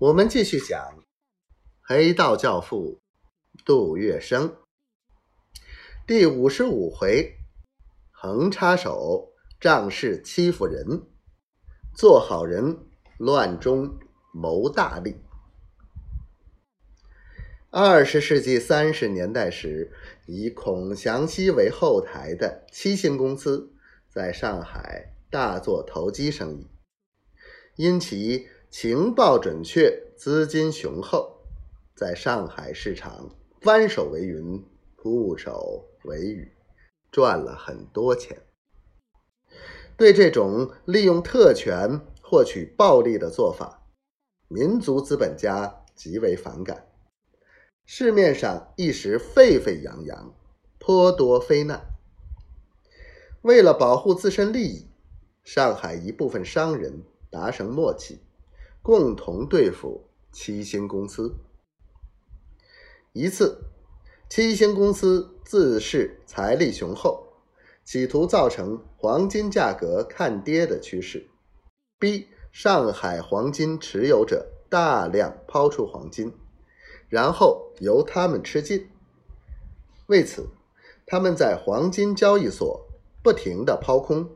我们继续讲黑道教父杜月笙第五十五回：横插手，仗势欺负人；做好人，乱中谋大利。二十世纪三十年代时，以孔祥熙为后台的七星公司在上海大做投机生意，因其。情报准确，资金雄厚，在上海市场翻手为云，覆手为雨，赚了很多钱。对这种利用特权获取暴利的做法，民族资本家极为反感。市面上一时沸沸扬扬，颇多非难。为了保护自身利益，上海一部分商人达成默契。共同对付七星公司。一次，七星公司自恃财力雄厚，企图造成黄金价格看跌的趋势，逼上海黄金持有者大量抛出黄金，然后由他们吃进。为此，他们在黄金交易所不停的抛空，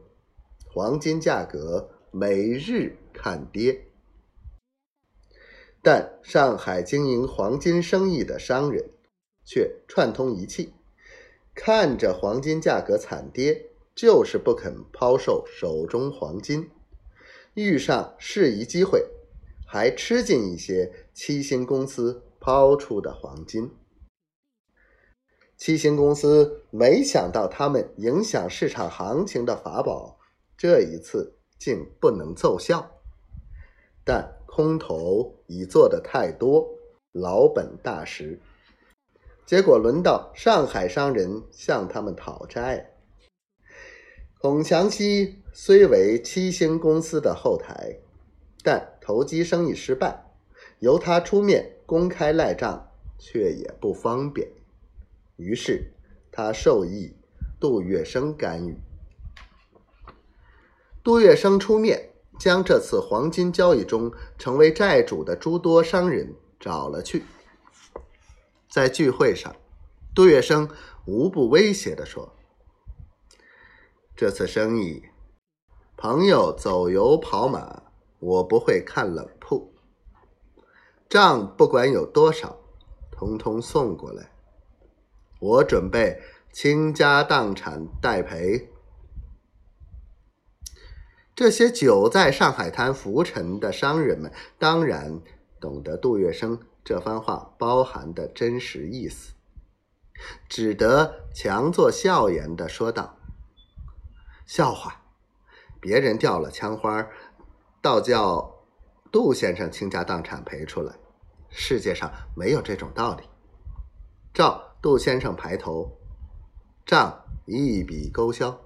黄金价格每日看跌。但上海经营黄金生意的商人却串通一气，看着黄金价格惨跌，就是不肯抛售手中黄金，遇上适宜机会，还吃进一些七星公司抛出的黄金。七星公司没想到他们影响市场行情的法宝，这一次竟不能奏效，但。空头已做的太多，老本大失，结果轮到上海商人向他们讨债。孔祥熙虽为七星公司的后台，但投机生意失败，由他出面公开赖账，却也不方便。于是他授意杜月笙干预。杜月笙出面。将这次黄金交易中成为债主的诸多商人找了去，在聚会上，杜月笙无不威胁地说：“这次生意，朋友走油跑马，我不会看冷铺，账不管有多少，通通送过来，我准备倾家荡产代赔。”这些久在上海滩浮沉的商人们，当然懂得杜月笙这番话包含的真实意思，只得强作笑颜的说道：“笑话，别人掉了枪花，倒叫杜先生倾家荡产赔出来，世界上没有这种道理。照杜先生排头，账一笔勾销。”